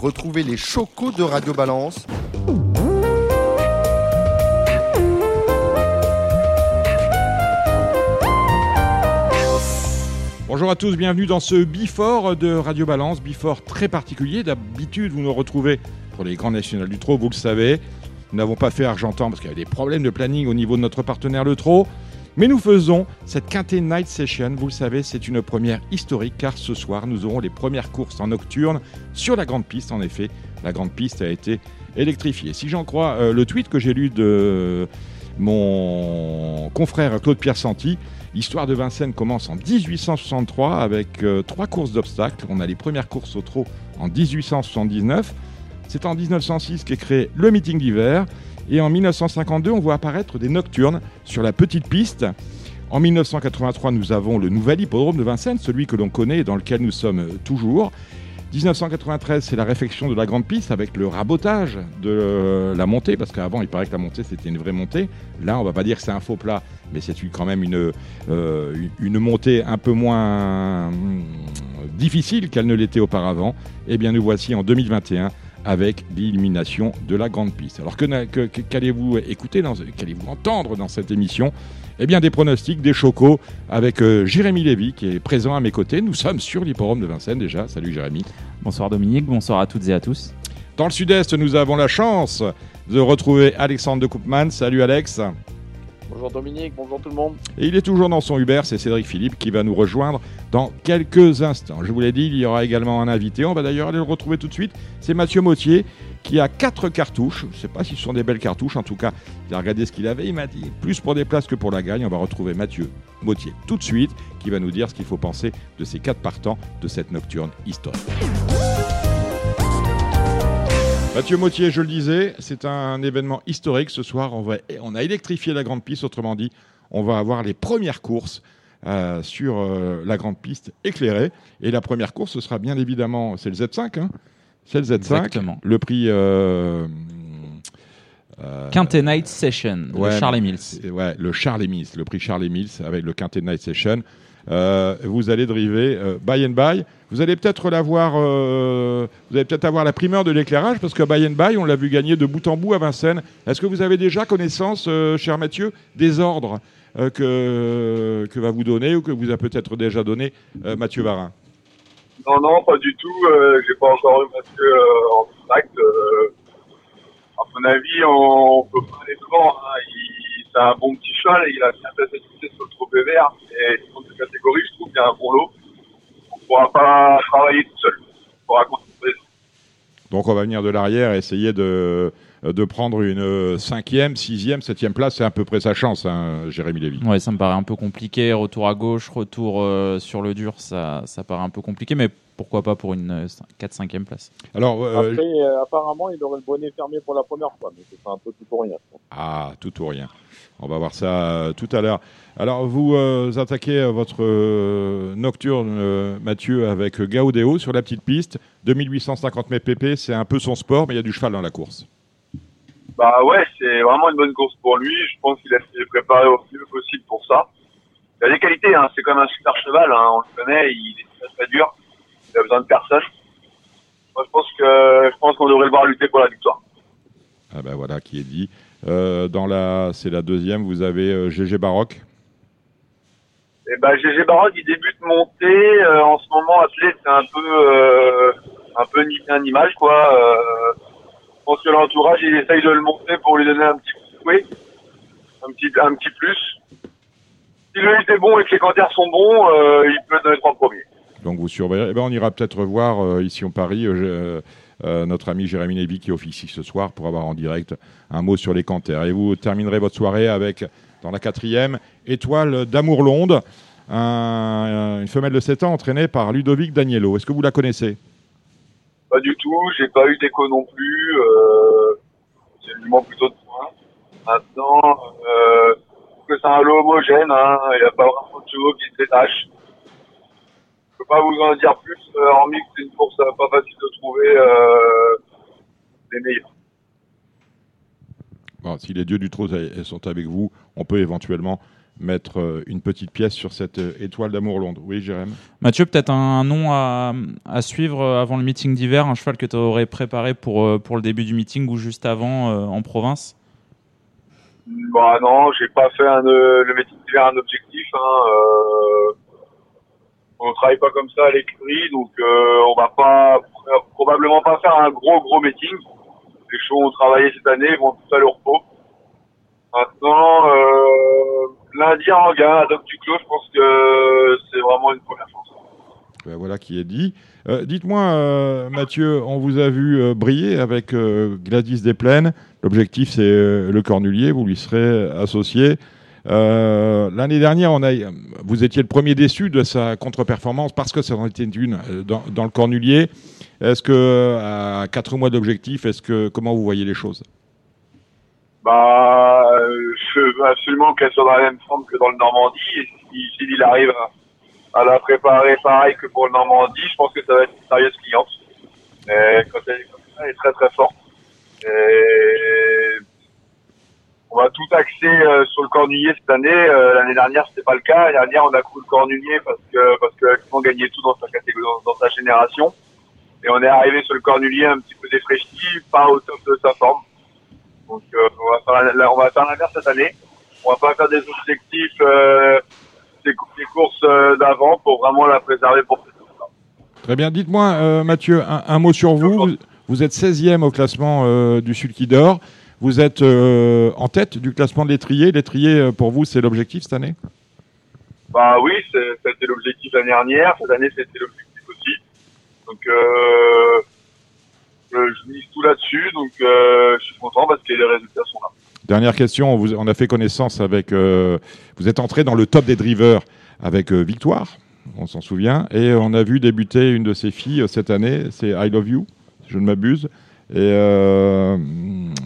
Retrouvez les chocos de Radio Balance Bonjour à tous, bienvenue dans ce Bifort de Radio Balance, Bifort très particulier. D'habitude, vous nous retrouvez pour les grands nationales du Trot, vous le savez. Nous n'avons pas fait Argentan parce qu'il y avait des problèmes de planning au niveau de notre partenaire le Trot. Mais nous faisons cette quintée Night Session. Vous le savez, c'est une première historique car ce soir, nous aurons les premières courses en nocturne sur la grande piste. En effet, la grande piste a été électrifiée. Si j'en crois euh, le tweet que j'ai lu de mon confrère Claude Pierre Santi, L'histoire de Vincennes commence en 1863 avec euh, trois courses d'obstacles. On a les premières courses au trot en 1879. C'est en 1906 qu'est créé le meeting d'hiver. Et en 1952, on voit apparaître des nocturnes sur la petite piste. En 1983, nous avons le nouvel hippodrome de Vincennes, celui que l'on connaît et dans lequel nous sommes toujours. 1993, c'est la réfection de la grande piste avec le rabotage de la montée, parce qu'avant, il paraît que la montée, c'était une vraie montée. Là, on va pas dire que c'est un faux plat, mais c'est quand même une, euh, une montée un peu moins hum, difficile qu'elle ne l'était auparavant. Eh bien, nous voici en 2021 avec l'illumination de la grande piste. Alors qu'allez-vous écouter, qu'allez-vous entendre dans cette émission? Eh bien, des pronostics, des chocos avec euh, Jérémy Lévy qui est présent à mes côtés. Nous sommes sur l'hipporome de Vincennes déjà. Salut Jérémy. Bonsoir Dominique, bonsoir à toutes et à tous. Dans le sud-est, nous avons la chance de retrouver Alexandre de Koopman. Salut Alex. Bonjour Dominique, bonjour tout le monde. Et il est toujours dans son Uber, c'est Cédric Philippe qui va nous rejoindre dans quelques instants. Je vous l'ai dit, il y aura également un invité, on va d'ailleurs aller le retrouver tout de suite. C'est Mathieu Mautier qui a quatre cartouches. Je ne sais pas si ce sont des belles cartouches, en tout cas, il a regardé ce qu'il avait, il m'a dit plus pour des places que pour la gagne. On va retrouver Mathieu Mautier tout de suite qui va nous dire ce qu'il faut penser de ces quatre partants de cette nocturne historique. Mathieu Mautier, je le disais, c'est un événement historique ce soir. On, va, on, a électrifié la grande piste, autrement dit, on va avoir les premières courses euh, sur euh, la grande piste éclairée. Et la première course, ce sera bien évidemment, c'est le Z5, hein c'est le Z5. Exactement. Le prix. Euh, euh, Quintet Night Session, le Charles Mills. Ouais, le Charles Mills, le prix Charles Mills avec le Quintet Night Session. Vous allez driver buy and buy. Vous allez peut-être l'avoir, euh, vous allez peut-être avoir la primeur de l'éclairage parce que buy and buy, on l'a vu gagner de bout en bout à Vincennes. Est-ce que vous avez déjà connaissance, cher Mathieu, des ordres que, que va vous donner ou que vous a peut-être déjà donné Mathieu Varin? Non, non, pas du tout. J'ai pas encore eu Mathieu en contact. à mon avis, on, peut pas aller devant. Hein. c'est un bon petit cheval et il a bien fait sur le trop vert. Et dans cette catégorie, je trouve qu'il y a un bon lot. On ne pourra pas travailler tout seul. On pourra Donc on va venir de l'arrière et essayer de, de prendre une cinquième, sixième, septième place. C'est à peu près sa chance, hein, Jérémy Lévy. Ouais, ça me paraît un peu compliqué. Retour à gauche, retour euh, sur le dur, ça, ça paraît un peu compliqué. Mais pourquoi pas pour une 4-5e place Alors, euh, Après, euh, apparemment, il aurait le bonnet fermé pour la première fois, mais c'est un peu tout ou rien. Ah, tout ou rien. On va voir ça tout à l'heure. Alors, vous attaquez votre nocturne, Mathieu, avec Gaudéo sur la petite piste. 2850 mètres PP, c'est un peu son sport, mais il y a du cheval dans la course. Bah ouais, c'est vraiment une bonne course pour lui. Je pense qu'il a été préparé au mieux possible pour ça. Il a des qualités, hein. c'est comme un super cheval, hein. on le connaît, il est très très dur, il a besoin de personne. Moi je pense que je pense qu'on devrait le voir lutter pour la victoire. Ah ben voilà qui est dit. Euh, dans la, c'est la deuxième, vous avez GG euh, Baroque. Eh ben GG Baroque, il débute monter. Euh, en ce moment, athlète, c'est un peu un peu un image quoi pense que l'entourage, il essaye de le monter pour lui donner un petit coup un petit, un petit plus. Si le est bon et que les canters sont bons, euh, il peut donner trois premiers. Donc vous surveillez. Eh ben, on ira peut-être voir euh, ici en Paris euh, notre ami Jérémy Lévy qui officie ce soir pour avoir en direct un mot sur les canters. Et vous terminerez votre soirée avec, dans la quatrième, Étoile d'Amour Londe, une femelle de 7 ans entraînée par Ludovic Daniello. Est-ce que vous la connaissez? Pas du tout, j'ai pas eu d'écho non plus. Euh, j'ai plutôt de points. Maintenant, euh, que c'est un lot homogène, hein, il n'y a pas vraiment de chevaux qui se détachent. Pas vous en dire plus, euh, hormis que c'est une course euh, pas facile de trouver euh, les meilleurs. Bon, si les dieux du trot sont avec vous, on peut éventuellement mettre euh, une petite pièce sur cette euh, étoile d'amour Londres. Oui, Jérém? Mathieu, peut-être un, un nom à, à suivre euh, avant le meeting d'hiver, un cheval que tu aurais préparé pour, euh, pour le début du meeting ou juste avant euh, en province? Bah non, j'ai pas fait un, euh, le métier d'hiver un objectif. Hein, euh, on travaille pas comme ça à l'écurie, donc euh, on va pas probablement pas faire un gros gros meeting. Les chevaux ont travaillé cette année, vont tous à le repos. Maintenant, euh, lundi à Anguin, à Doc Duclos, je pense que c'est vraiment une première chance. Ben voilà qui est dit. Euh, Dites-moi, euh, Mathieu, on vous a vu euh, briller avec euh, Gladys Desplaines. L'objectif, c'est euh, le Cornulier. Vous lui serez associé. Euh, L'année dernière, vous étiez le premier déçu de sa contre-performance parce que ça en était une euh, dans, le Cornulier. Est-ce que, à quatre mois d'objectif, comment vous voyez les choses? Bah, je veux absolument qu'elle soit dans la même forme que dans le Normandie. S'il il arrive à, la préparer pareil que pour le Normandie, je pense que ça va être une sérieuse cliente. Et quand elle, elle est très très forte. On va tout axer euh, sur le cornulier cette année. Euh, L'année dernière, c'était pas le cas. L'année dernière, on a couru le cornulier parce que parce que gagnait tout dans sa catégorie, dans, dans sa génération. Et on est arrivé sur le cornulier un petit peu défraîchi, pas au top de sa forme. Donc euh, on va faire la- la- on va faire l'inverse cette année. On va pas faire des objectifs euh, des, des courses euh, d'avant pour vraiment la préserver pour cette course-là. Très bien. Dites-moi, euh, Mathieu, un, un mot sur vous. Vous, vous êtes 16e au classement euh, du Sulky d'Or. Vous êtes euh, en tête du classement de l'étrier. L'étrier, euh, pour vous, c'est l'objectif cette année? Bah oui, c'était l'objectif l'année dernière. Cette année, c'était l'objectif aussi. Donc euh, je mise tout là-dessus. Donc euh, je suis content parce que les résultats sont là. Dernière question. On, vous- on a fait connaissance avec. vous êtes entré dans le top des drivers avec Victoire, on s'en souvient. Et on a vu débuter une de ses filles cette année. C'est I Love You, si je ne m'abuse. Et euh,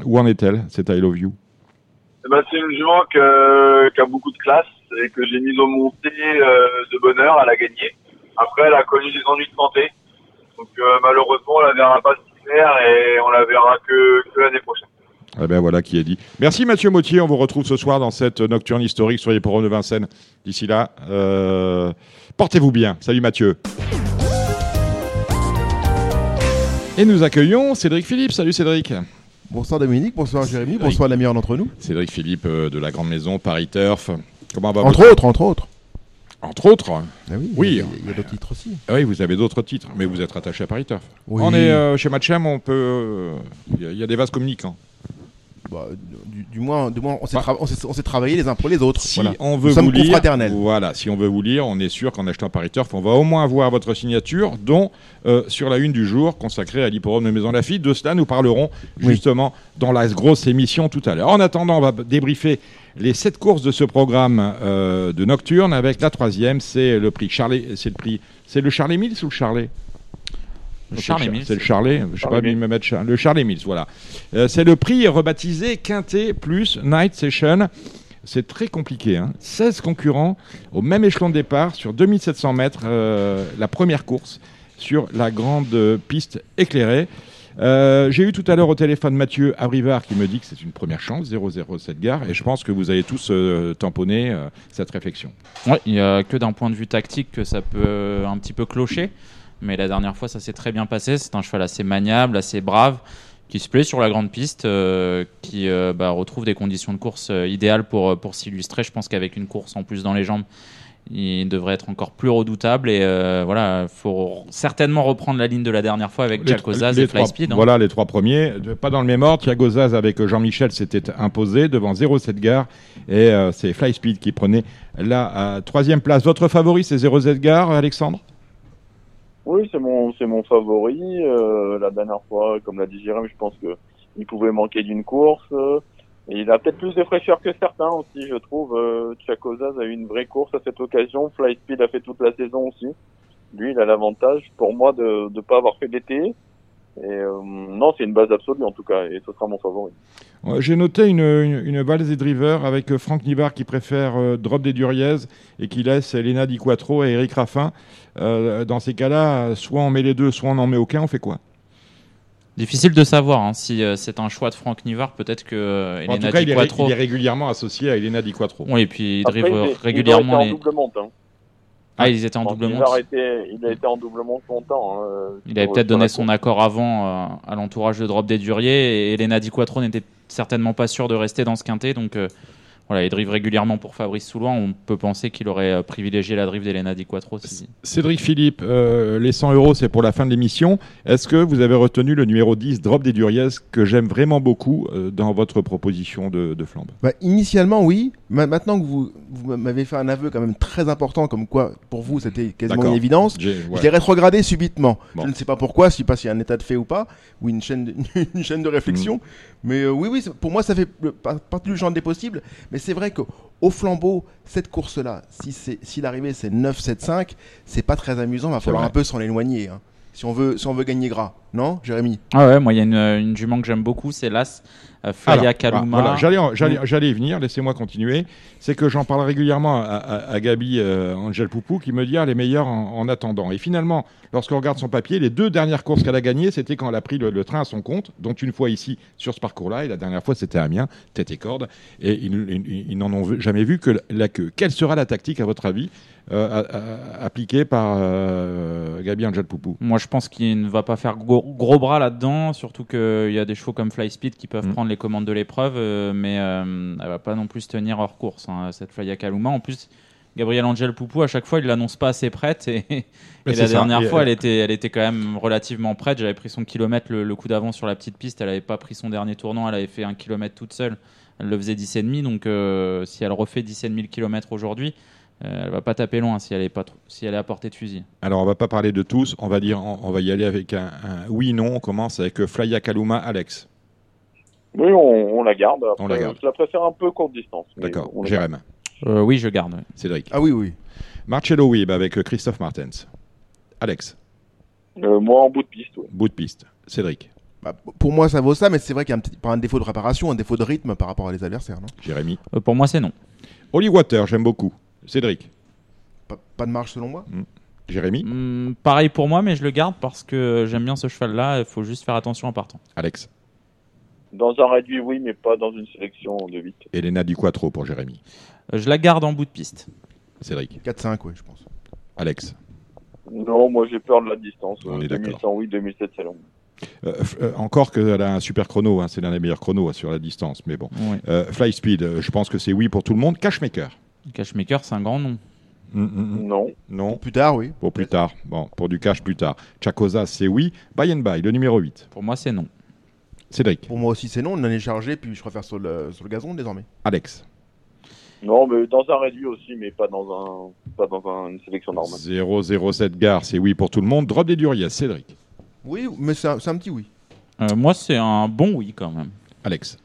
où en est-elle, cette I Love You? Eh ben, c'est une jument que- qui a beaucoup de classe et que j'ai mise au monté euh, de bonheur. Elle a gagné. Après, elle a connu des ennuis de santé. Donc euh, malheureusement, on la verra pas cet hiver et on la verra que, que l'année prochaine. Eh ben voilà qui est dit. Merci Mathieu Mautier. On vous retrouve ce soir dans cette nocturne historique sur les porons de Vincennes. D'ici là, euh, portez-vous bien. Salut Mathieu. Et nous accueillons Cédric Philippe. Salut Cédric. Bonsoir Dominique, bonsoir Jérémy, Cédric. bonsoir la meilleure d'entre nous. Cédric Philippe euh, de la Grande Maison, Paris Turf. Comment va Entre autres, entre autres. Entre autres. Ah oui, Oui. il y a, il y a d'autres titres aussi. Ah Oui, vous avez d'autres titres, mais vous êtes attaché à Paris Turf. Oui. On est euh, chez Matchem, on peut. euh, Il y, a- il y a des vases communicants. Bah, du, du moins, du moins on s'est Bah. tra- on s'est- travaillé les uns pour les autres. Si voilà. on veut Nous vous lire, voilà, si on veut vous lire, on est sûr qu'en achetant Paris Turf, on va au moins avoir votre signature, dont euh, sur la une du jour consacrée à l'hipporome de Maison Lafitte. De cela, nous parlerons Oui. justement dans la grosse émission tout à l'heure. En attendant, on va débriefer les sept courses de ce programme euh, de Nocturne avec la troisième, c'est le prix Charlet, c'est le prix, c'est le Charlet Mills ou le Charlet? Le Charles Mills. C'est le Charlet, je sais pas, Char- le Charlet Mills, voilà. Euh, c'est le prix rebaptisé Quintet plus Night Session. C'est très compliqué. Hein. 16 concurrents au même échelon de départ sur 2700 mètres, euh, la première course sur la grande euh, piste éclairée. Euh, J'ai eu tout à l'heure au téléphone Mathieu Abrivard qui me dit que c'est une première chance, 007 gare, et je pense que vous avez tous euh, tamponné euh, cette réflexion. Ouais, il y a que d'un point de vue tactique que ça peut un petit peu clocher. Mais la dernière fois, ça s'est très bien passé. C'est un cheval assez maniable, assez brave, qui se plaît sur la grande piste, euh, qui euh, bah, retrouve des conditions de course euh, idéales pour, pour s'illustrer. Je pense qu'avec une course en plus dans les jambes, il devrait être encore plus redoutable. Et voilà, il faut certainement reprendre la ligne de la dernière fois avec Les- Jack Ozaz les et Fly Speed. hein. Voilà les trois premiers. Pas dans le même ordre. Thiago Zaz avec Jean-Michel s'était imposé devant 07 Gare. Et c'est Fly Speed qui prenait la troisième place. Votre favori, c'est 07 Gare, Alexandre? Oui, c'est mon, c'est mon favori. Euh, la dernière fois, comme l'a dit Jérôme, je pense que il pouvait manquer d'une course. euh, et il a peut-être plus de fraîcheur que certains aussi, je trouve. Euh, a eu une vraie course à cette occasion. Fly Speed a fait toute la saison aussi. Lui, il a l'avantage, pour moi, de ne pas avoir fait d'été. Et euh, non, c'est une base absolue en tout cas, et ce sera mon favori. Ouais, J'ai noté une, une, une valse des drivers avec euh, Franck Nivard qui préfère euh, Drop des Duriez et qui laisse Elena Di Quattro et Eric Raffin. Euh, dans ces cas-là, soit on met les deux, soit on n'en met aucun. On fait quoi? Difficile de savoir hein, si euh, c'est un choix de Franck Nivard. Peut-être que euh, En tout Elena cas, Di il est, il régulièrement associé à Elena Di Quattro. Oui, et puis il Après, drive il est- régulièrement il les. en double monte. Hein. Ah, ils étaient en Franck double Nivard monte. était- il a été en double monte longtemps. hein, Il avait peut-être donné son accord avant euh, à l'entourage de Drop des Duriers et Elena Di Quattro n'était certainement pas sûre de rester dans ce quintet. Donc euh, voilà, il drive régulièrement pour Fabrice Soulois. On peut penser qu'il aurait euh, privilégié la drive d'Elena Di Quattro. Si... Cédric Philippe, euh, les 100 euros, c'est pour la fin de l'émission. Est-ce que vous avez retenu le numéro 10, Drop des Duriez, que j'aime vraiment beaucoup euh, dans votre proposition de, de flambe? Bah, initialement, oui. Ma- maintenant que vous, vous m'avez fait un aveu quand même très important, comme quoi pour vous c'était quasiment une évidence, J'ai- ouais. je l'ai rétrogradé subitement. Bon. Je ne sais pas pourquoi, je ne sais pas s'il y a un état de fait ou pas, ou une chaîne de, une chaîne de réflexion. Mm. Mais euh, oui, oui, pour moi ça fait partie du champ des possibles. Mais c'est vrai qu'au flambeau, cette course-là, si, c'est- si l'arrivée c'est 9-7-5, c'est pas très amusant, va C'est falloir un peu s'en éloigner. hein. Si on, veut, si on veut gagner gras, non, Jérémy Ah ouais, moi il y a une, une jument que j'aime beaucoup, c'est l'As euh, Flaya Kaluma. Voilà, j'allais, en- j'allais, Mm. j'allais y venir, laissez-moi continuer. C'est que j'en parle régulièrement à, à- à Gabi euh, Angel Poupou qui me dit ah, les meilleurs en, en attendant. Et finalement, lorsqu'on regarde son papier, les deux dernières courses qu'elle a gagnées, c'était quand elle a pris le, le train à son compte, dont une fois ici sur ce parcours-là, et la dernière fois c'était Amiens, tête et corde. Et ils, ils- ils n'en ont jamais vu que la queue. Quelle sera la tactique, à votre avis, euh, à- à- appliquée par euh, Gabi Angel Poupou? Moi, je pense qu'il ne va pas faire gros, gros bras là-dedans, surtout qu'il y a des chevaux comme Fly Speed qui peuvent Mm. prendre les commandes de l'épreuve, euh, mais euh, elle va pas non plus se tenir hors course, hein, cette Flaya Kaluma. En plus, Gabriel Angel Poupou, à chaque fois, il l'annonce pas assez prête, et, la ça. dernière Et, fois, euh, elle était, elle était quand même relativement prête. J'avais pris son kilomètre le, le coup d'avance sur la petite piste, elle avait pas pris son dernier tournant, elle avait fait un kilomètre toute seule, elle le faisait 10,5, donc euh, si elle refait 17 km aujourd'hui, euh, elle va pas taper loin si elle est, pas trop- si elle est à portée de fusil. Alors, on va pas parler de tous, on va dire, on, on va y aller avec un, un oui/non. On commence avec euh, Flya Kaluma, Alex. Oui, on, on la garde. Après, On la garde. Je la préfère un peu courte distance. D'accord. Jérém, Euh, oui, je garde. Cédric. Ah oui, oui. Marcello Wib avec euh, Christophe Martens. Alex, Euh, moi, en bout de piste, oui. bout de piste. Cédric, Bah, pour moi ça vaut ça, mais c'est vrai qu'il y a un, petit, pas un défaut de réparation, un défaut de rythme par rapport à les adversaires. Non? Jérémy. Euh, pour moi, c'est non. Holly Water, j'aime beaucoup. Cédric, pas, pas de marge selon moi Jérémy, Hmm, pareil pour moi, mais je le garde parce que j'aime bien ce cheval-là. Il faut juste faire attention en partant. Alex. Dans un réduit, oui, mais pas dans une sélection de 8. Elena Di Quattro pour Jérémy. Euh, Je la garde en bout de piste. Cédric. 4-5, oui, je pense. Alex. Non, moi, j'ai peur de la distance. On Euh, est d'accord. 2100, oui, 2007, c'est long. Euh, f- euh, encore qu'elle a un super chrono, hein, c'est l'un des meilleurs chronos hein, sur la distance, mais bon. Euh, Fly Speed, je pense que c'est oui pour tout le monde. Cashmaker. Cashmaker, c'est un grand nom. Mm, mm, mm. Non. Non, Plus tard, oui. pour plus tard. Bon, pour du cash plus tard. Chacosa, c'est oui. Buy and Buy, le numéro 8. Pour moi, c'est non. Cédric. Pour moi aussi c'est non, on en est chargé, puis je préfère sur le, sur le gazon désormais. Alex. Non, mais dans un réduit aussi, mais pas dans un, pas dans un- une sélection normale. 007 Gare, c'est oui pour tout le monde. Drop des Duriez, Cédric. Oui, mais c'est un, un petit oui. Euh, moi, c'est un bon oui quand même. Alex.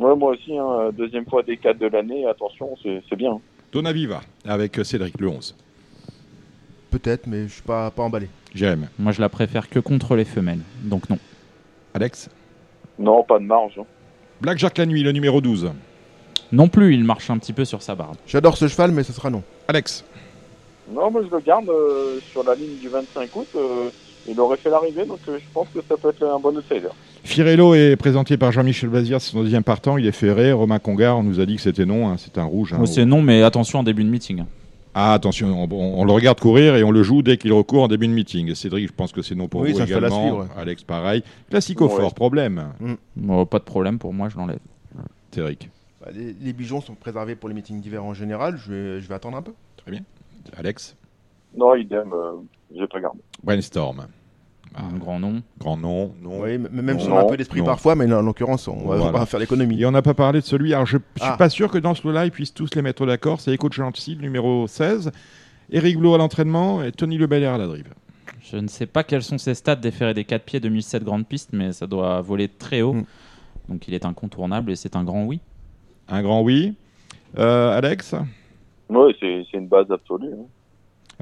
Ouais, moi aussi, hein, deuxième fois des 4 de l'année, attention, c'est bien. Dona Viva avec euh, Cédric, le 11. Peut-être, mais je suis pas, pas emballé. Jérémy. Moi, je la préfère que contre les femelles. Donc non. Alex. Non, pas de marge. hein. Black Jack la nuit, le numéro 12. Non plus, il marche un petit peu sur sa barbe. J'adore ce cheval, mais ce sera non. Alex. Non, moi je le garde euh, sur la ligne du 25 août. euh, il aurait fait l'arrivée, donc euh, je pense que ça peut être un bon outsider. Firello est présenté par Jean-Michel Bazir, c'est son deuxième partant. Il est ferré. Romain Congar, on nous a dit que c'était non. hein, c'est un rouge. hein. Oh, c'est non, mais attention en début de meeting. Ah, attention, on, on- on le regarde courir et on le joue dès qu'il recourt en début de meeting. Cédric, je pense que c'est non pour Oui, vous c'est un cheval à également. suivre. Alex, pareil. Classico Ouais. fort, problème. Bon, pas de problème pour moi, je l'enlève. Cédric. Bah, les, les bijons sont préservés pour les meetings d'hiver en général, je vais, je vais attendre un peu. Alex. Non, idem, euh, j'ai pas gardé. Brainstorm. Un grand nom. grand nom. Non. Oui, même si on a un peu d'esprit parfois, mais en l'occurrence, on va, Voilà. va faire l'économie. Et on n'a pas parlé de celui. Alors, je suis Ah. pas sûr que dans ce lot-là, ils puissent tous les mettre d'accord. C'est Echo le numéro 16. Eric Blo à l'entraînement et Tony Le Belair à la drive. Je ne sais pas quels sont ses stats déférés des 4 pieds 2007 Grande Piste, mais ça doit voler très haut. Mm. Donc il est incontournable et c'est un grand oui. Un grand oui. Euh, Alex? C'est c'est une base absolue. hein.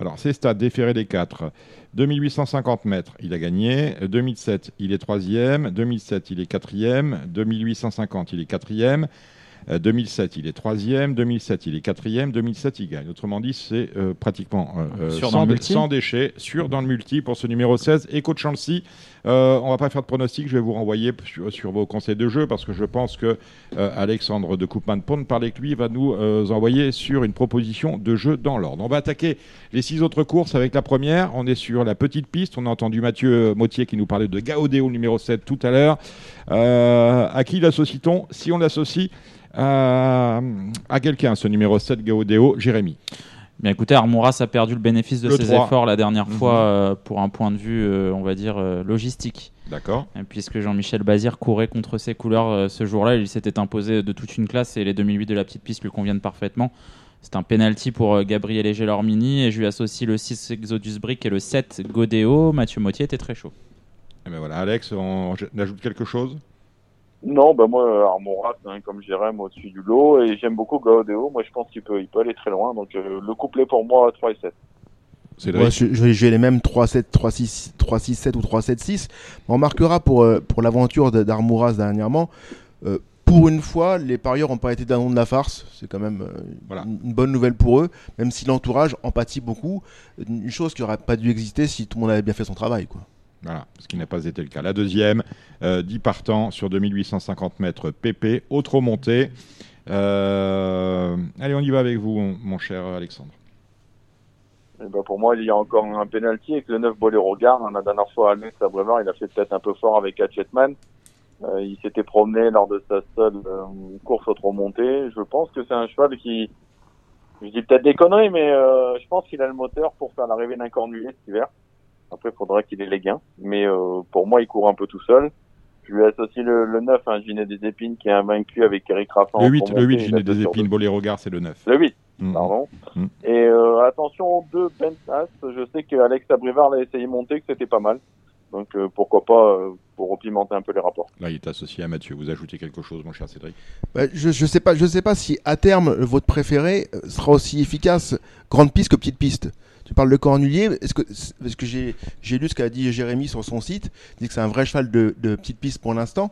Alors, ses stats, déféré des 4, 2850 mètres, il a gagné. 2007, il est troisième. 2007, il est quatrième. 2850, il est quatrième. 2007, il est troisième. 2007, il est quatrième. 2007, il gagne. Autrement dit, c'est euh, pratiquement euh, euh, sans, sans déchets, sûr dans le multi pour ce numéro 16. Et coach Chancy, euh, on va pas faire de pronostic. Je vais vous renvoyer sur, sur vos conseils de jeu parce que je pense que euh, Alexandre de Coupman, pour ne parler que lui, va nous euh, envoyer sur une proposition de jeu dans l'ordre. On va attaquer les six autres courses avec la première. On est sur la petite piste. On a entendu Mathieu Mottier qui nous parlait de Gaodéo, le numéro 7, tout à l'heure. Euh, à qui l'associe-t-on Si on l'associe à, à quelqu'un, ce numéro 7, Gaodéo, Jérémy. Bien écoutez, Armouras a perdu le bénéfice de Le ses 3. efforts la dernière Mhm. fois euh, pour un point de vue, euh, on va dire, euh, logistique. D'accord Et puisque Jean-Michel Bazir courait contre ses couleurs euh, ce jour-là, il s'était imposé de toute une classe et les 2008 de la petite piste lui conviennent parfaitement. C'est un penalty pour euh, Gabriel et Gelormini et je lui associe le 6 Exodus Brick et le 7 Godéo. Mathieu Mottier était très chaud. Eh ben voilà, Alex, on, on ajoute quelque chose? Non, bah moi, Armoras, hein, comme Jérém au-dessus du lot, et j'aime beaucoup Gaudéo. Moi, je pense qu'il peut, il peut aller très loin. Donc, euh, le couplet pour moi, 3 et 7. Cédric Ouais, je, je vais jouer les mêmes 3-7, 3-6, 3-6-7 ou 3-7-6. On remarquera pour, euh, pour l'aventure de- d'Armouras dernièrement, euh, pour une fois, les parieurs n'ont pas été d'un nom de la farce. C'est quand même euh, Voilà. une, une bonne nouvelle pour eux, même si l'entourage empathie beaucoup. Une chose qui n'aurait pas dû exister si tout le monde avait bien fait son travail. Quoi. Voilà, ce qui n'a pas été le cas. La deuxième, euh, 10 partants sur 2850 mètres PP, autre montée. Euh, allez, on y va avec vous, mon cher Alexandre. Et bah, pour moi, il y a encore un penalty avec le 9 Boléro Gare. La dernière fois, Alex à Brevard, il a fait peut-être un peu fort avec Hatchetman. Euh, il s'était promené lors de sa seule euh, course au trop montée. Je pense que c'est un cheval qui, je dis peut-être des conneries, mais euh, je pense qu'il a le moteur pour faire l'arrivée d'un cornulier cet hiver. Après, il faudra qu'il ait les gains. Mais euh, pour moi, il court un peu tout seul. Je lui associe le, le 9, un Ginet des Épines, qui est invaincu avec Eric Raffin. Le en 8, trop le 8, montée. j'ai Il a des épines, deux. Boléro Gare, c'est le 9. Le 8 Mhm. pardon. Mm. Et euh, attention, deux Bentas, je sais que Alex Abrivard l'a essayé de monter, que c'était pas mal. Donc euh, pourquoi pas euh, pour repimenter un peu les rapports. Là, il est associé à Mathieu. Vous ajoutez quelque chose, mon cher Cédric? Bah, je ne sais, pas- je sais pas si à terme, votre préféré sera aussi efficace grande piste que petite piste. Tu parles de Cornulier, est-ce que, parce que j'ai j'ai lu ce qu'a dit Jérémy sur son site, il dit que c'est un vrai cheval de, de petite piste pour l'instant.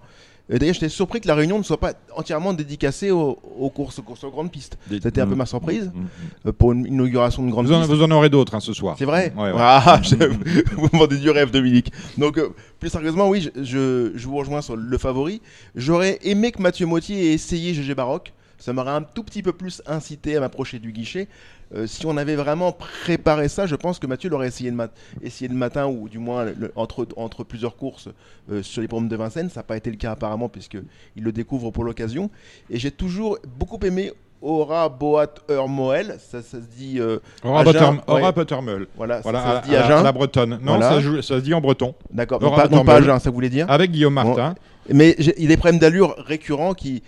Et D'ailleurs, j'étais surpris que la réunion ne soit pas entièrement dédicacée aux, aux courses, aux courses aux grandes pistes. C'était un peu ma surprise Mm, mm. euh, pour une inauguration de grande Vous en, piste. vous en aurez d'autres hein, ce soir. C'est vrai Ouais, ouais. Ah, je- Vous vendez du rêve, Dominique. Donc, euh, plus sérieusement, oui, je, je, je vous rejoins sur le favori. J'aurais aimé que Mathieu Mottier ait essayé GG Baroque. Ça m'aurait un tout petit peu plus incité à m'approcher du guichet. Euh, si on avait vraiment préparé ça, je pense que Mathieu l'aurait essayé mat- essayé de matin ou du moins le- entre, entre plusieurs courses euh, sur les pommes de Vincennes. Ça n'a pas été le cas apparemment puisqu'il le découvre pour l'occasion. Et j'ai toujours beaucoup aimé Aura Boat Moel. Ça, ça se dit. euh, Aura, ouais. Voilà, ça- Voilà, ça, à, se dit à- à la bretonne. Non, Voilà. ça, se dit en breton. D'accord, non pas, non pas Buttermeul. Agen, ça voulait dire. Avec Guillaume Martin. Mais il y a des problèmes d'allure récurrents qui,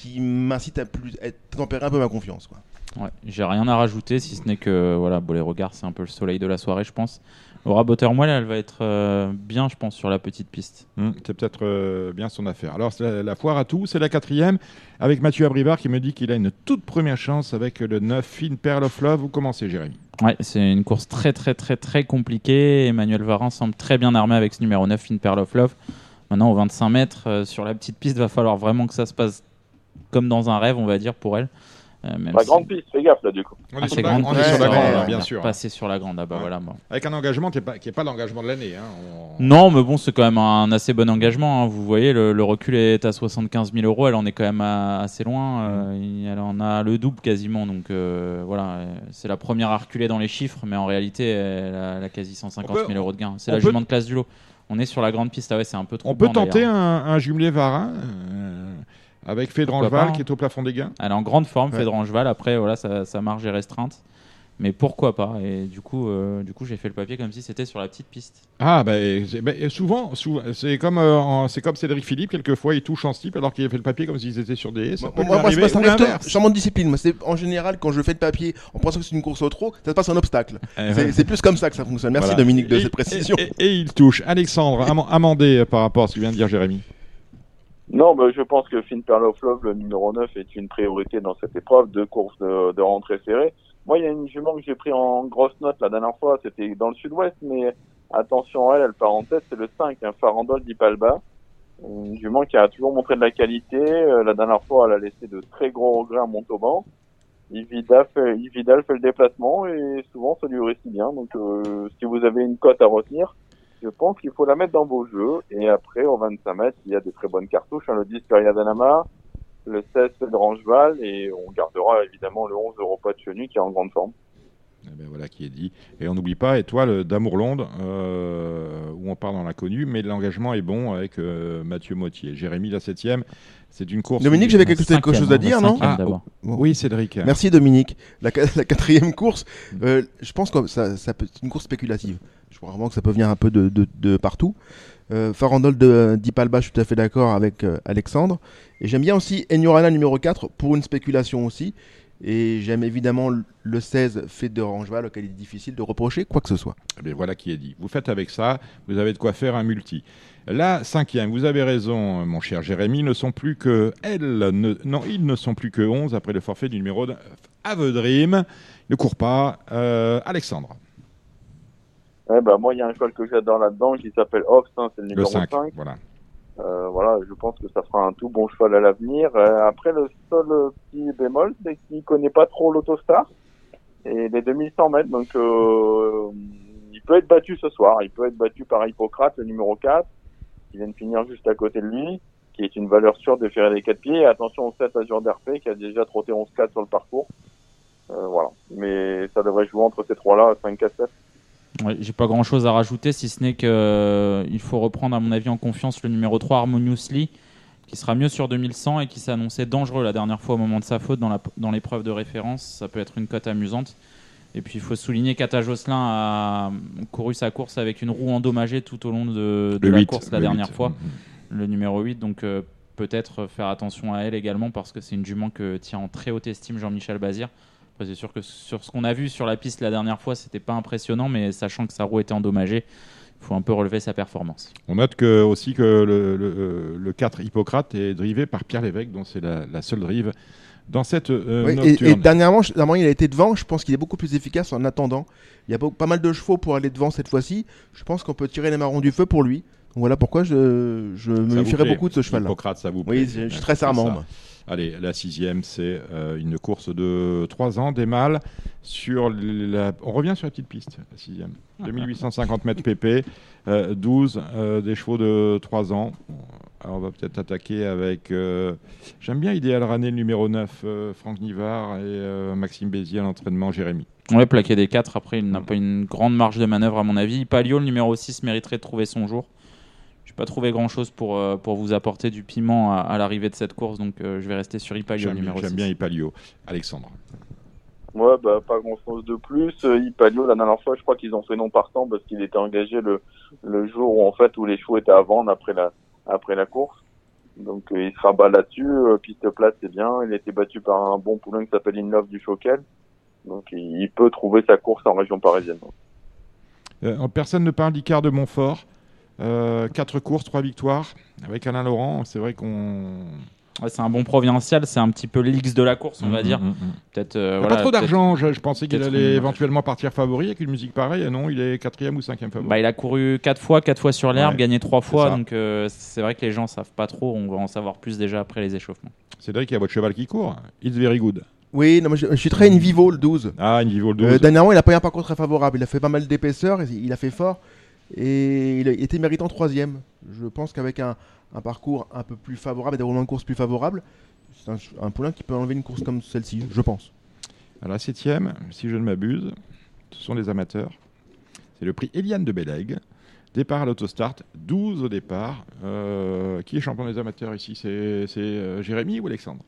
qui m'incitent à, plus, à tempérer un peu ma confiance. Quoi. Ouais, j'ai rien à rajouter si ce n'est que voilà, bon, les regards, c'est un peu le soleil de la soirée, je pense. Laura Bottermoel, elle va être euh, bien, je pense, sur la petite piste. Hum, c'est peut-être euh, bien son affaire. Alors, c'est la, la foire à tout, c'est la quatrième, avec Mathieu Abrivard qui me dit qu'il a une toute première chance avec le 9 Fine Pearl of Love. Vous commencez, Jérémy. Ouais, c'est une course très très très très compliquée. Emmanuel Varin semble très bien armé avec ce numéro 9, In Pearl of Love. Maintenant, au 25 mètres, euh, sur la petite piste, va falloir vraiment que ça se passe comme dans un rêve, on va dire, pour elle. Euh, même La si- grande piste, fais gaffe là du coup. On Ah, est c'est sur la, grande on est piste, sur la ouais, grande, ouais, ouais. bien sûr. Passer sur la grande, ah bah Ouais. voilà. moi. Avec un engagement qui n'est pas, qui est pas l'engagement de l'année. hein. On- Non, mais bon, c'est quand même un assez bon engagement. hein. Vous voyez, le, le recul est à 75 000 euros. Elle en est quand même à- assez loin. Euh, elle en a le double quasiment. Donc euh, voilà, euh, c'est la première à reculer dans les chiffres, mais en réalité, elle a, elle a quasi 150 000 On peut- euros de gain. C'est la peut- jument de classe du lot. On est sur la grande piste. Ah ouais, c'est un peu trop. On peut tenter un, un jumelé Varin euh, avec Fédrangeval hein. qui est au plafond des gains. Elle est en grande forme, Ouais. Fédrangeval. Après, voilà, sa, sa marge est restreinte. Mais pourquoi pas? Et du coup, euh, du coup, j'ai fait le papier comme si c'était sur la petite piste. Ah, ben souvent, souvent c'est comme, euh, en- c'est comme Cédric Philippe, quelquefois il touche en slip alors qu'il a fait le papier comme s'ils étaient sur des. Ça Moi, moi, moi, ça tout- l'inverse. changement de discipline. Moi, c'est en général quand je fais le papier en pensant que c'est une course au trot, ça se passe en obstacle. Eh, C'est plus comme ça que ça fonctionne. Merci Voilà. Dominique de Et- cette précision. Et, et- et il touche. Alexandre, am- amendé par rapport à ce que vient de dire Jérémy. Non, bah, je pense que Finn Pearl of Love, le numéro 9, est une priorité dans cette épreuve de course de, de rentrée serrée. Moi, il y a une jument que j'ai pris en grosse note la dernière fois, c'était dans le sud-ouest, mais attention à elle, elle part en tête, c'est le 5, un Farandole d'Ipalba. Une jument qui a toujours montré de la qualité. Euh, la dernière fois, elle a laissé de très gros regrets à Montauban. Ivida fait, Ividal fait le déplacement et souvent ça lui réussit bien. Donc euh, si vous avez une cote à retenir, je pense qu'il faut la mettre dans vos jeux. Et après, au 25 mètres, il y a des très bonnes cartouches. Hein, le 10 Periadanama, le 16 de Rangeval et on gardera évidemment le 11 Europa de Chenu qui est en grande forme. Eh ben voilà qui est dit. Et on n'oublie pas Étoile d'Amour-Londe, euh, où on part dans l'inconnu, mais l'engagement est bon avec euh, Mathieu Mottier. Jérémy, la septième, c'est une course. Dominique, j'avais quelque, quelque chose à dire, non Ah, d'abord. Bon. Oui, Cédric. Merci Dominique. La, la quatrième course, euh, je pense que ça, c'est une course spéculative. Je crois vraiment que ça peut venir un peu de, de, de partout. Euh, Farandole de d'Ipalba, je suis tout à fait d'accord avec euh, Alexandre. Et j'aime bien aussi Enyorana numéro 4 pour une spéculation aussi. Et j'aime évidemment le- le 16 fait de Rangeval auquel il est difficile de reprocher quoi que ce soit. Eh bien, voilà qui est dit. Vous faites avec ça, vous avez de quoi faire un multi. La cinquième, vous avez raison, mon cher Jérémy, ne sont plus que elles, ne- non, ils ne sont plus que 11 après le forfait du numéro de Avedream. Ne court pas. Euh, Alexandre, Ouais, bah, moi, il y a un cheval que j'adore là-dedans qui s'appelle Off, hein, c'est le le numéro 5. 5. Voilà. Euh, voilà, je pense que ça fera un tout bon cheval à l'avenir. Euh, après, le seul petit bémol, c'est qu'il connaît pas trop l'autostar et les 2100 mètres. Donc, euh, il peut être battu ce soir. Il peut être battu par Hippocrate, le numéro 4, qui vient de finir juste à côté de lui, qui est une valeur sûre de faire les 4 pieds. Et attention au 7 Azure d'RP, qui a déjà trotté 11-4 sur le parcours. Euh, voilà. Mais ça devrait jouer entre ces trois-là, 5-4-7. Ouais, J'ai pas grand chose à rajouter si ce n'est que euh, il faut reprendre à mon avis en confiance le numéro 3 Harmoniously qui sera mieux sur 2100 et qui s'est annoncé dangereux la dernière fois au moment de sa faute dans l'épreuve de référence. Ça peut être une cote amusante. Et puis il faut souligner qu'Ata Josselin a couru sa course avec une roue endommagée tout au long de, la 8, course la dernière 8. fois, Mhm. le numéro 8. Donc euh, peut-être faire attention à elle également parce que c'est une jument que tient en très haute estime Jean-Michel Bazir. Après, c'est sûr que sur ce qu'on a vu sur la piste la dernière fois, c'était pas impressionnant, mais sachant que sa roue était endommagée, il faut un peu relever sa performance. On note que, aussi que le, le- le 4 Hippocrate est drivé par Pierre Lévesque, dont c'est la, la seule drive dans cette euh, Oui, et, nocturne. et dernièrement, je- dernièrement, il a été devant. Je pense qu'il est beaucoup plus efficace en attendant. Il y a pas mal de chevaux pour aller devant cette fois-ci. Je pense qu'on peut tirer les marrons du feu pour lui. Donc voilà pourquoi je, me plaît beaucoup de ce cheval-là. Hippocrate, ça vous plaît Oui, je je suis très serment. Allez, la sixième, c'est euh, une course de 3 ans, des mâles. Sur la... On revient sur la petite piste, la sixième. 2850 mètres PP, euh, 12 euh, des chevaux de 3 ans. Alors, on va peut-être attaquer avec. euh, J'aime bien Idéal Rané, le numéro 9, euh, Franck Nivard et euh, Maxime Bézier à l'entraînement, Jérémy. Ouais, plaqué des 4, après il n'a pas une grande marge de manœuvre à mon avis. Palio, le numéro 6, mériterait de trouver son jour. Pas trouvé grand-chose pour, euh, pour vous apporter du piment à, à l'arrivée de cette course, donc euh, je vais rester sur Ipalio, J'aime numéro j'aime 6. bien Ipalio. Alexandre. Ouais, bah, pas grand chose de plus. Euh, Ipalio, la dernière fois, je crois qu'ils ont fait non partant parce qu'il était engagé le, le jour où, en fait, où les chevaux étaient à vendre après la, après la course. Donc, euh, il se rabat là-dessus. Euh, piste plate, c'est bien. Il a été battu par un bon poulain qui s'appelle Inlove du Choquel. Donc, il, il peut trouver sa course en région parisienne. Euh, personne ne parle d'Icard de Montfort. 4 courses, 3 victoires. Avec Alain Laurent, c'est vrai qu'on. Ouais, c'est un bon provincial, c'est un petit peu l'X de la course, on va Mhm, dire. Peut-être. euh, n'a voilà, pas trop d'argent. Je, je pensais qu'il allait une- éventuellement partir favori avec une musique pareille. Et non, il est quatrième ou cinquième favori. Bah, il a couru 4 fois, 4 fois sur l'herbe, Ouais, gagné 3 fois, donc euh, c'est vrai que les gens savent pas trop, on va en savoir plus déjà après les échauffements. Cédric, il y a votre cheval qui court. It's very good. Oui, non, moi, je, je suis très in vivo le 12. Ah, une Vivo le 12. Euh, dernièrement, il a pas eu un parcours très favorable. Il a fait pas mal d'épaisseur, il a fait fort et il été méritant troisième. Je pense qu'avec un, parcours un peu plus favorable et des roulements de course plus favorables, c'est un, poulain qui peut enlever une course comme celle-ci, je pense. À la septième, si je ne m'abuse, ce sont des amateurs. C'est le prix Eliane de Bellègue. Départ à l'autostart, 12 au départ. Euh, qui est champion des amateurs ici? C'est c'est, euh, Jérémy ou Alexandre?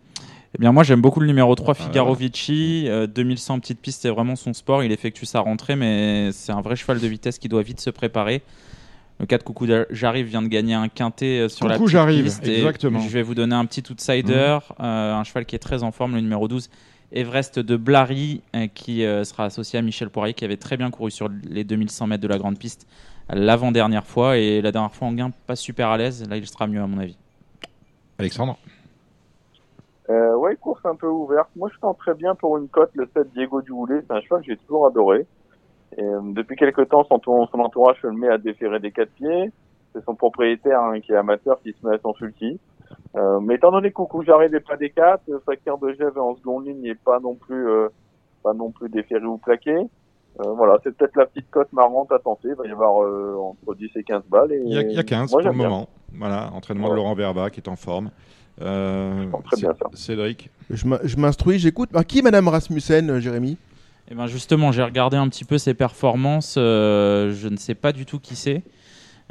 Eh bien, moi, j'aime beaucoup le numéro 3, Ah, Figaro. Vici. Euh, 2100 petites pistes, c'est vraiment son sport. Il effectue sa rentrée, mais c'est un vrai cheval de vitesse qui doit vite se préparer. Le 4 Coucou J'arrive vient de gagner un quintet euh, sur la Coucou petite J'arrive, piste. exactement. Je vais vous donner un petit outsider, euh, un cheval qui est très en forme, le numéro 12. Everest de Blary, euh, qui euh, sera associé à Michel Poirier, qui avait très bien couru sur les 2100 mètres de la grande piste l'avant-dernière fois. Et la dernière fois en gain, pas super à l'aise. Là, il sera mieux, à mon avis. Alexandre Euh, ouais, course un peu ouverte. Moi, je sens très bien pour une cote le 7 Diego Duhoulet. C'est un cheval que j'ai toujours adoré. Et, euh, depuis quelque temps, son, tour- son entourage se le met à déférer des quatre pieds. c'est son propriétaire hein, qui est amateur qui se met à son sulky. Euh, mais étant donné coup j'arrive pas des 4, Fakir de Gève en seconde ligne n'est pas non plus euh, pas non plus déféré ou plaqué. Euh, voilà, c'est peut-être la petite cote marrante à tenter. Il va y avoir euh, entre 10 et 15 balles. Et Il y a, il y a 15 moi, pour le bien. moment. Voilà, entraînement de. Laurent Verba qui est en forme. Euh, Je pense très bien, ça. Cédric, Je m'in- je m'instruis, j'écoute. Ah, qui est Madame Rasmussen, euh, Jérémy? Eh ben justement, j'ai regardé un petit peu ses performances. euh, je ne sais pas du tout qui c'est.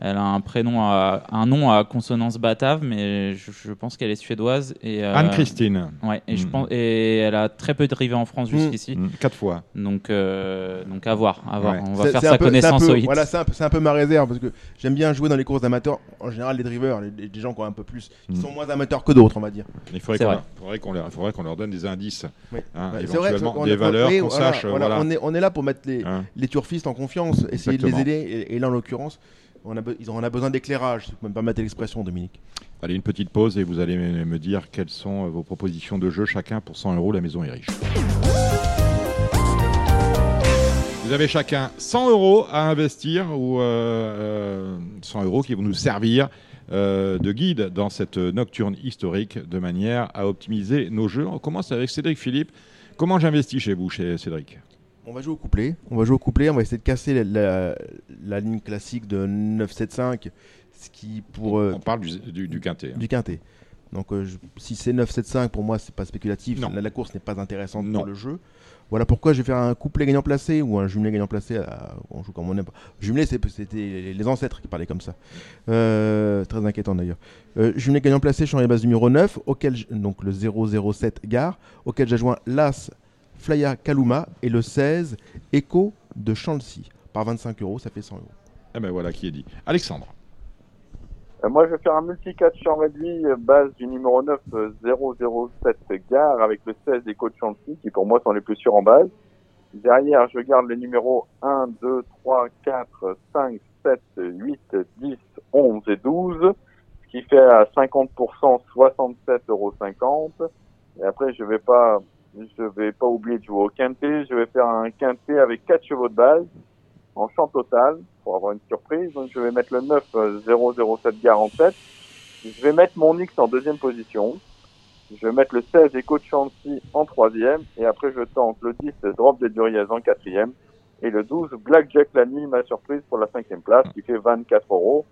Elle a un prénom, à, un nom à consonance batave, mais je, je pense qu'elle est suédoise. Et, euh, Anne-Christine, Ouais, et, je Mm. pense, et elle a très peu dérivés en France Mm. jusqu'ici. Mm, quatre fois. Donc, euh, donc à voir. À voir. Ouais. On va faire sa peu- connaissance peu- au hit. Voilà, c'est un, peu- c'est un peu ma réserve parce que j'aime bien jouer dans les courses d'amateurs. En général, les drivers, les, les gens qui ont un peu plus, qui sont moins amateurs que d'autres, on va dire. Il faudrait C'est qu'on vrai. leur, leur, faudrait qu'on leur donne des indices, Oui. hein, Ouais, c'est vrai, éventuellement on- des valeurs qu'on voilà, sache. voilà, voilà. On, est, on est là pour mettre les, Hein. les turfistes en confiance, essayer de les aider. Et, et là, en l'occurrence, on a, besoin d'éclairage, si vous me permettre l'expression, Dominique. Allez, une petite pause et vous allez me dire quelles sont euh, vos propositions de jeu. Chacun pour 100 euros, la maison est riche. Vous avez chacun 100 euros à investir ou euh, euh, 100 euros qui vont nous servir euh, de guide dans cette nocturne historique de manière à optimiser nos jeux. On commence avec Cédric Philippe. Comment j'investis chez vous, Cédric? On va jouer au couplet. On va jouer au couplet. On va essayer de casser la, la- la ligne classique de 9-7-5, ce qui pour euh, On parle du, du, du quintet. hein. du quintet. Donc euh, je- si c'est 9-7-5 pour moi c'est pas spéculatif. La, la course n'est pas intéressante Non. pour le jeu. Voilà pourquoi je vais faire un couplet gagnant placé ou un jumelé gagnant placé. à- on joue comme on aime. Jumelé c'est- c'était les- ancêtres qui parlaient comme ça. Euh, très inquiétant d'ailleurs. Euh, jumelé gagnant placé, je suis en base numéro 9, auquel donc le 007 gare, auquel j'adjoins l'As Flya Kaluma et le 16 Echo de Chancy. Par 25 euros, ça fait 100 euros. Ah ben voilà qui est dit. Alexandre. Euh, moi, je vais faire un multi-catch champ réduit, euh, base du numéro 9, euh, 007 Gare, avec le 16 des coachs Chancy, qui pour moi sont les plus sûrs en base. Derrière, je garde les numéros 1, 2, 3, 4, 5, 7, 8, 10, 11 et 12, ce qui fait à 50% 67,50 euros. Et après, je vais pas, je vais pas oublier de jouer au quintet. Je vais faire un quintet avec 4 chevaux de base en champ total pour avoir une surprise. Donc je vais mettre le 9 euh, 007 Gare en tête. Je vais mettre mon X en deuxième position. Je vais mettre le 16 Echo de Chancy en troisième. Et après je tente le 10 Drop des Duriez en quatrième. Et le 12 Blackjack la nuit, ma surprise pour la cinquième place qui fait 24 euros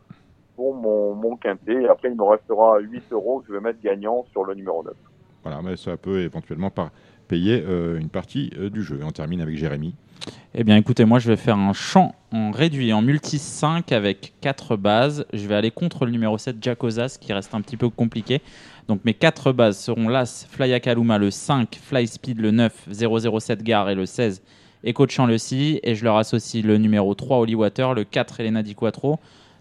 pour mon, mon quintet. Et après il me restera 8 euros que je vais mettre gagnant sur le numéro 9. Voilà, mais ça peut éventuellement par payer euh, une partie euh, du jeu. On termine avec Jérémy. Eh bien, écoutez, moi, je vais faire un champ en réduit en multi 5 avec 4 bases. Je vais aller contre le numéro 7, Jacozas, qui reste un petit peu compliqué. Donc, mes 4 bases seront l'As, Flyakaluma, le 5, Fly Speed, le 9, 007 Gare et le 16, Echo Champ, le 6. Et je leur associe le numéro 3, Holy Water, le 4, Elena Di Quattro,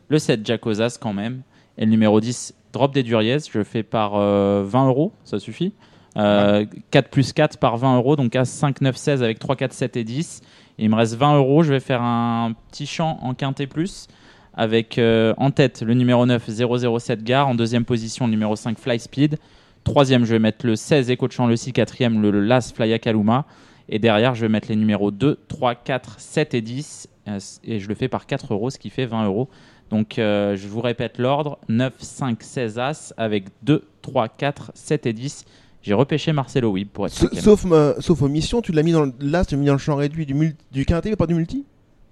le 7, Jacozas quand même. Et le numéro 10, Drop des Duriez. Je fais par euh, 20 euros, ça suffit. Euh, 4 plus 4 par 20 euros, donc à 5, 9, 16 avec 3, 4, 7 et 10. Et il me reste 20 euros. Je vais faire un petit champ en quintet plus avec euh, en tête le numéro 9 007 Gare, en deuxième position le numéro 5 Fly Speed, troisième je vais mettre le 16 Echo de Champ le 6, quatrième le, le Las Flya Kaluma et derrière je vais mettre les numéros 2, 3, 4, 7 et 10 euh, et je le fais par 4 euros ce qui fait 20 euros. Donc euh, je vous répète l'ordre 9, 5, 16 As avec 2, 3, 4, 7 et 10. J'ai repêché Marcelo Wib pour être Sa- cinquième. Sauf, euh, sauf omission, tu l'as mis dans le, là, tu l'as mis dans le champ réduit du, mul- du quintet, mais pas du multi?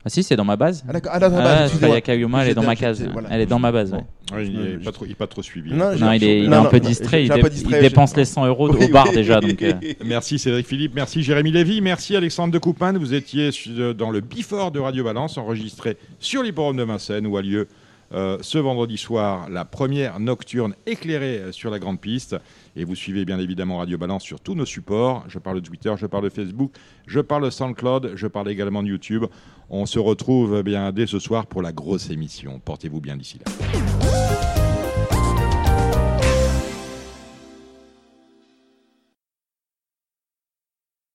Ah si, c'est dans ma base. Ah d'accord, ah, ta Ah, elle est dans ma case. voilà. Elle est dans ma base. ouais. Ouais, il n'est pas, trop- il est pas trop suivi. Non, Non, il est, il est Non, un non, peu non, distrait, il, un dé- peu il distrait, dépense les 100 euros Oui, au bar oui. déjà. Donc, euh, Merci Cédric Philippe, merci Jérémy Lévy, merci Alexandre de Coupin. Vous étiez su- dans le Bifort de Radio Balance, enregistré sur l'hipporome de Vincennes, où a lieu euh, ce vendredi soir la première nocturne éclairée euh, sur la grande piste. Et vous suivez bien évidemment Radio Balance sur tous nos supports. Je parle de Twitter, je parle de Facebook, je parle de SoundCloud, je parle également de YouTube. On se retrouve eh bien dès ce soir pour la grosse émission. Portez-vous bien d'ici là.